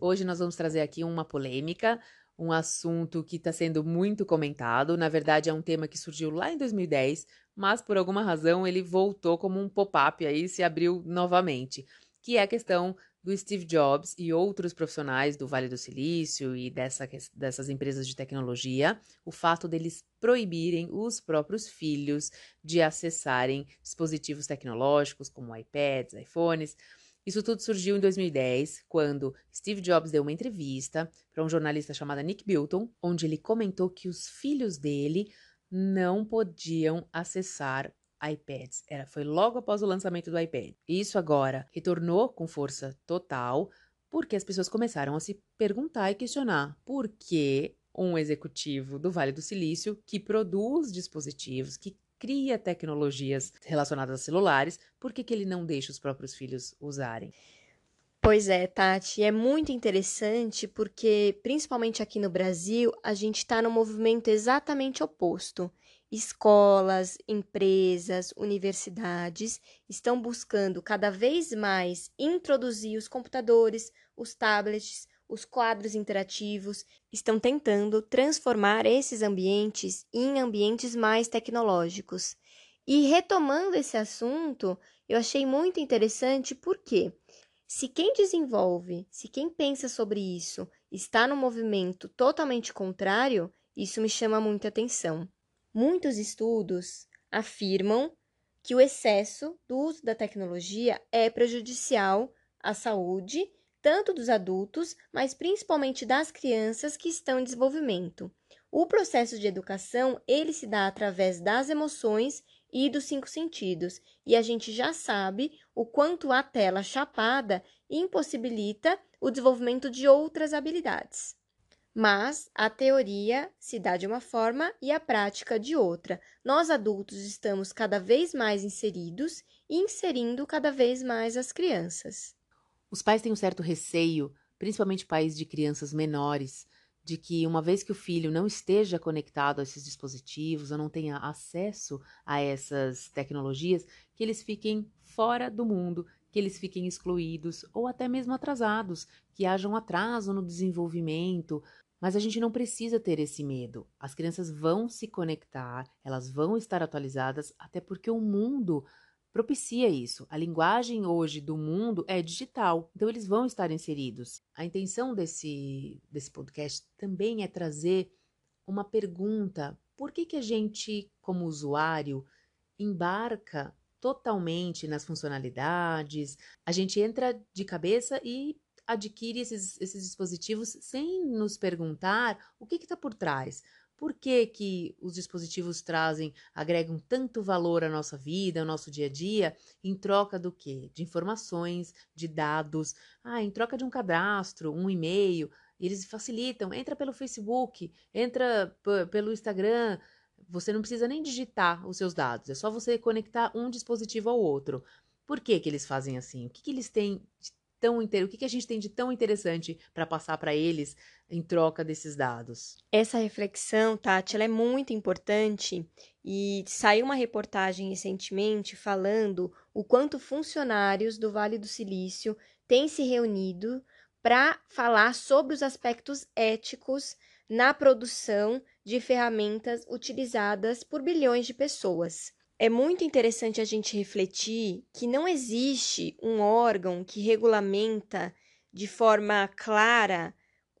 Hoje nós vamos trazer aqui uma polêmica, um assunto que está sendo muito comentado. Na verdade, é um tema que surgiu lá em 2010, mas por alguma razão ele voltou como um pop-up aí, se abriu novamente, que é a questão do Steve Jobs e outros profissionais do Vale do Silício e dessa, dessas empresas de tecnologia, o fato deles proibirem os próprios filhos de acessarem dispositivos tecnológicos como iPads, iPhones. Isso tudo surgiu em 2010, quando Steve Jobs deu uma entrevista para um jornalista chamado Nick Bilton, onde ele comentou que os filhos dele não podiam acessar iPads. Era, foi logo após o lançamento do iPad. Isso agora retornou com força total, porque as pessoas começaram a se perguntar e questionar por que um executivo do Vale do Silício que produz dispositivos, que cria tecnologias relacionadas a celulares, por que, que ele não deixa os próprios filhos usarem? Pois é, Tati, é muito interessante porque, principalmente aqui no Brasil, a gente está no movimento exatamente oposto. Escolas, empresas, universidades estão buscando cada vez mais introduzir os computadores, os tablets, os quadros interativos, estão tentando transformar esses ambientes em ambientes mais tecnológicos. E retomando esse assunto, eu achei muito interessante porque se quem desenvolve, se quem pensa sobre isso está no movimento totalmente contrário, isso me chama muita atenção. Muitos estudos afirmam que o excesso do uso da tecnologia é prejudicial à saúde tanto dos adultos, mas principalmente das crianças que estão em desenvolvimento. O processo de educação, ele se dá através das emoções e dos cinco sentidos, e a gente já sabe o quanto a tela chapada impossibilita o desenvolvimento de outras habilidades. Mas a teoria se dá de uma forma e a prática de outra. Nós adultos estamos cada vez mais inseridos e inserindo cada vez mais as crianças. Os pais têm um certo receio, principalmente pais de crianças menores, de que uma vez que o filho não esteja conectado a esses dispositivos ou não tenha acesso a essas tecnologias, que eles fiquem fora do mundo, que eles fiquem excluídos ou até mesmo atrasados, que haja um atraso no desenvolvimento. Mas a gente não precisa ter esse medo. As crianças vão se conectar, elas vão estar atualizadas, até porque o mundo propicia isso. A linguagem hoje do mundo é digital, então eles vão estar inseridos. A intenção desse, desse podcast também é trazer uma pergunta: por que, que a gente, como usuário, embarca totalmente nas funcionalidades? A gente entra de cabeça e adquire esses, esses dispositivos sem nos perguntar o que está por trás. Por que, que os dispositivos trazem, agregam tanto valor à nossa vida, ao nosso dia a dia, em troca do quê? De informações, de dados, ah, em troca de um cadastro, um e-mail, eles facilitam, entra pelo Facebook, entra pelo Instagram, você não precisa nem digitar os seus dados, é só você conectar um dispositivo ao outro. Por que, que eles fazem assim? O que, que eles têm tão o que, que a gente tem de tão interessante para passar para eles em troca desses dados? Essa reflexão, Tati, ela é muito importante e saiu uma reportagem recentemente falando o quanto funcionários do Vale do Silício têm se reunido para falar sobre os aspectos éticos na produção de ferramentas utilizadas por bilhões de pessoas é muito interessante a gente refletir que não existe um órgão que regulamenta de forma clara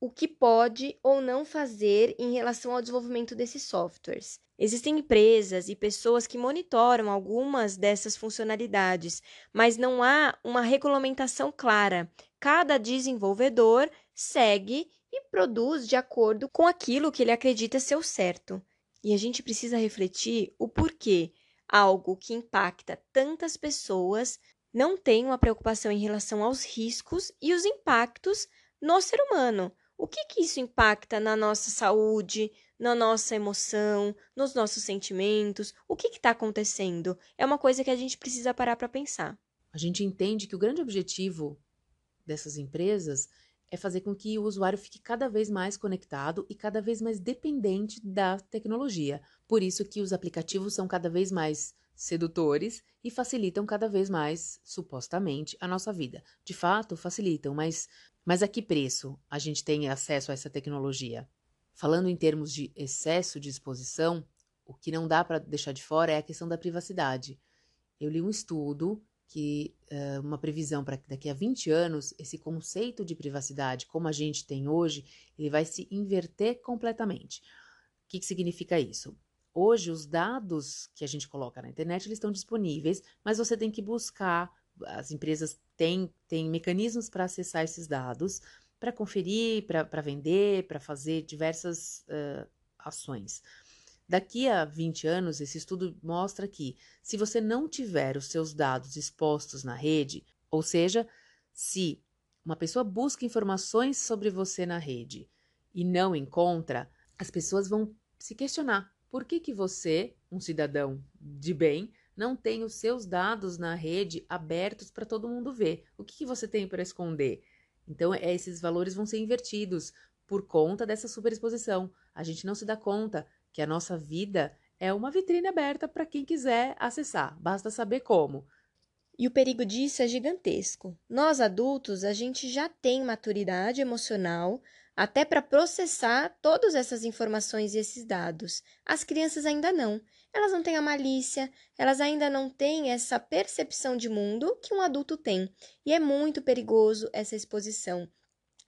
o que pode ou não fazer em relação ao desenvolvimento desses softwares. Existem empresas e pessoas que monitoram algumas dessas funcionalidades, mas não há uma regulamentação clara. Cada desenvolvedor segue e produz de acordo com aquilo que ele acredita ser o certo. E a gente precisa refletir o porquê algo que impacta tantas pessoas, não tem uma preocupação em relação aos riscos e os impactos no ser humano. O que, que isso impacta na nossa saúde, na nossa emoção, nos nossos sentimentos? O que está acontecendo? É uma coisa que a gente precisa parar para pensar. A gente entende que o grande objetivo dessas empresas é fazer com que o usuário fique cada vez mais conectado e cada vez mais dependente da tecnologia. Por isso que os aplicativos são cada vez mais sedutores e facilitam cada vez mais, supostamente, a nossa vida. De fato, facilitam, mas, mas a que preço a gente tem acesso a essa tecnologia? Falando em termos de excesso de exposição, o que não dá para deixar de fora é a questão da privacidade. Eu li um estudo que uh, uma previsão para que daqui a 20 anos esse conceito de privacidade, como a gente tem hoje, ele vai se inverter completamente. O que, que significa isso? Hoje, os dados que a gente coloca na internet eles estão disponíveis, mas você tem que buscar. As empresas têm, têm mecanismos para acessar esses dados, para conferir, para vender, para fazer diversas uh, ações. Daqui a 20 anos, esse estudo mostra que, se você não tiver os seus dados expostos na rede, ou seja, se uma pessoa busca informações sobre você na rede e não encontra, as pessoas vão se questionar por que, que você, um cidadão de bem, não tem os seus dados na rede abertos para todo mundo ver? O que, que você tem para esconder? Então, é, esses valores vão ser invertidos por conta dessa superexposição. A gente não se dá conta que a nossa vida é uma vitrine aberta para quem quiser acessar, basta saber como. E o perigo disso é gigantesco. Nós adultos, a gente já tem maturidade emocional até para processar todas essas informações e esses dados. As crianças ainda não. Elas não têm a malícia, elas ainda não têm essa percepção de mundo que um adulto tem. E é muito perigoso essa exposição.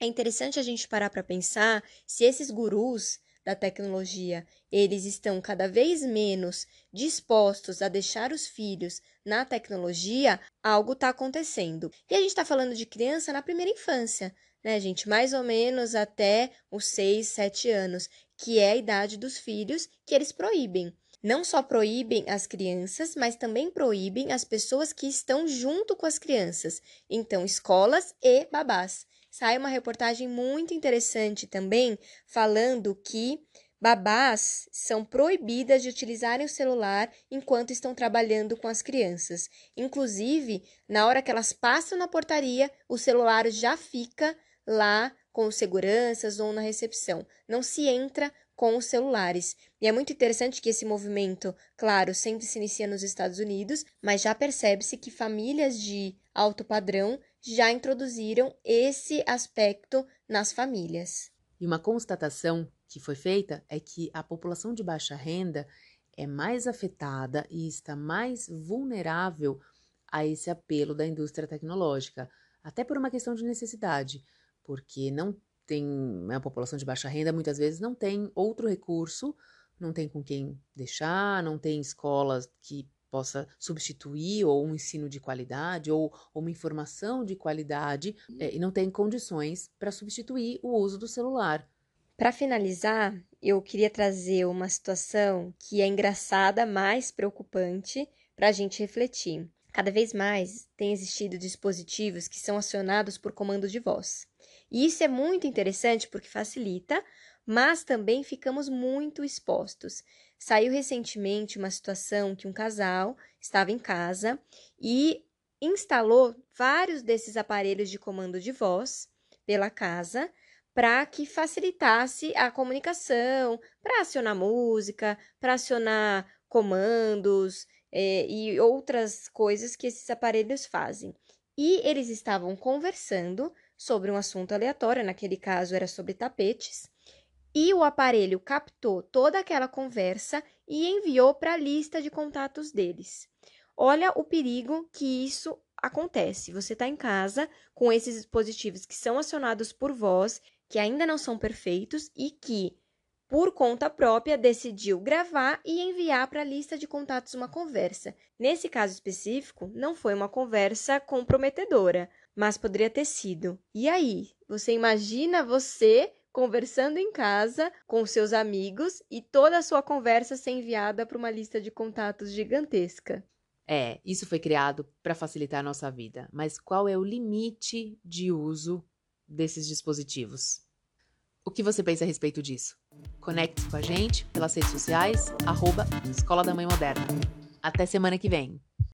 É interessante a gente parar para pensar se esses gurus da tecnologia, eles estão cada vez menos dispostos a deixar os filhos na tecnologia, algo está acontecendo. E a gente está falando de criança na primeira infância né, gente? Mais ou menos até os 6, 7 anos, que é a idade dos filhos que eles proíbem. Não só proíbem as crianças, mas também proíbem as pessoas que estão junto com as crianças. Então, escolas e babás. Sai uma reportagem muito interessante também falando que babás são proibidas de utilizarem o celular enquanto estão trabalhando com as crianças. Inclusive, na hora que elas passam na portaria, o celular já fica lá com seguranças ou na recepção. Não se entra com os celulares. E é muito interessante que esse movimento, claro, sempre se inicia nos Estados Unidos, mas já percebe-se que famílias de alto padrão já introduziram esse aspecto nas famílias. E uma constatação que foi feita é que a população de baixa renda é mais afetada e está mais vulnerável a esse apelo da indústria tecnológica, até por uma questão de necessidade porque não tem a população de baixa renda muitas vezes não tem outro recurso, não tem com quem deixar, não tem escolas que possa substituir ou um ensino de qualidade ou, uma informação de qualidade é, e não tem condições para substituir o uso do celular. Para finalizar, eu queria trazer uma situação que é engraçada, mas preocupante para a gente refletir. Cada vez mais tem existido dispositivos que são acionados por comando de voz. E isso é muito interessante porque facilita, mas também ficamos muito expostos. Saiu recentemente uma situação que um casal estava em casa e instalou vários desses aparelhos de comando de voz pela casa para que facilitasse a comunicação, para acionar música, para acionar comandos é, e outras coisas que esses aparelhos fazem. E eles estavam conversando sobre um assunto aleatório, naquele caso era sobre tapetes, e o aparelho captou toda aquela conversa e enviou para a lista de contatos deles. Olha o perigo que isso acontece. Você está em casa com esses dispositivos que são acionados por voz, que ainda não são perfeitos e que, por conta própria, decidiu gravar e enviar para a lista de contatos uma conversa. Nesse caso específico, não foi uma conversa comprometedora, mas poderia ter sido. E aí? Você imagina você conversando em casa com seus amigos e toda a sua conversa ser enviada para uma lista de contatos gigantesca. É, isso foi criado para facilitar a nossa vida, mas qual é o limite de uso desses dispositivos. O que você pensa a respeito disso? Conecte-se com a gente pelas redes sociais, arroba Escola da Mãe Moderna. Até semana que vem!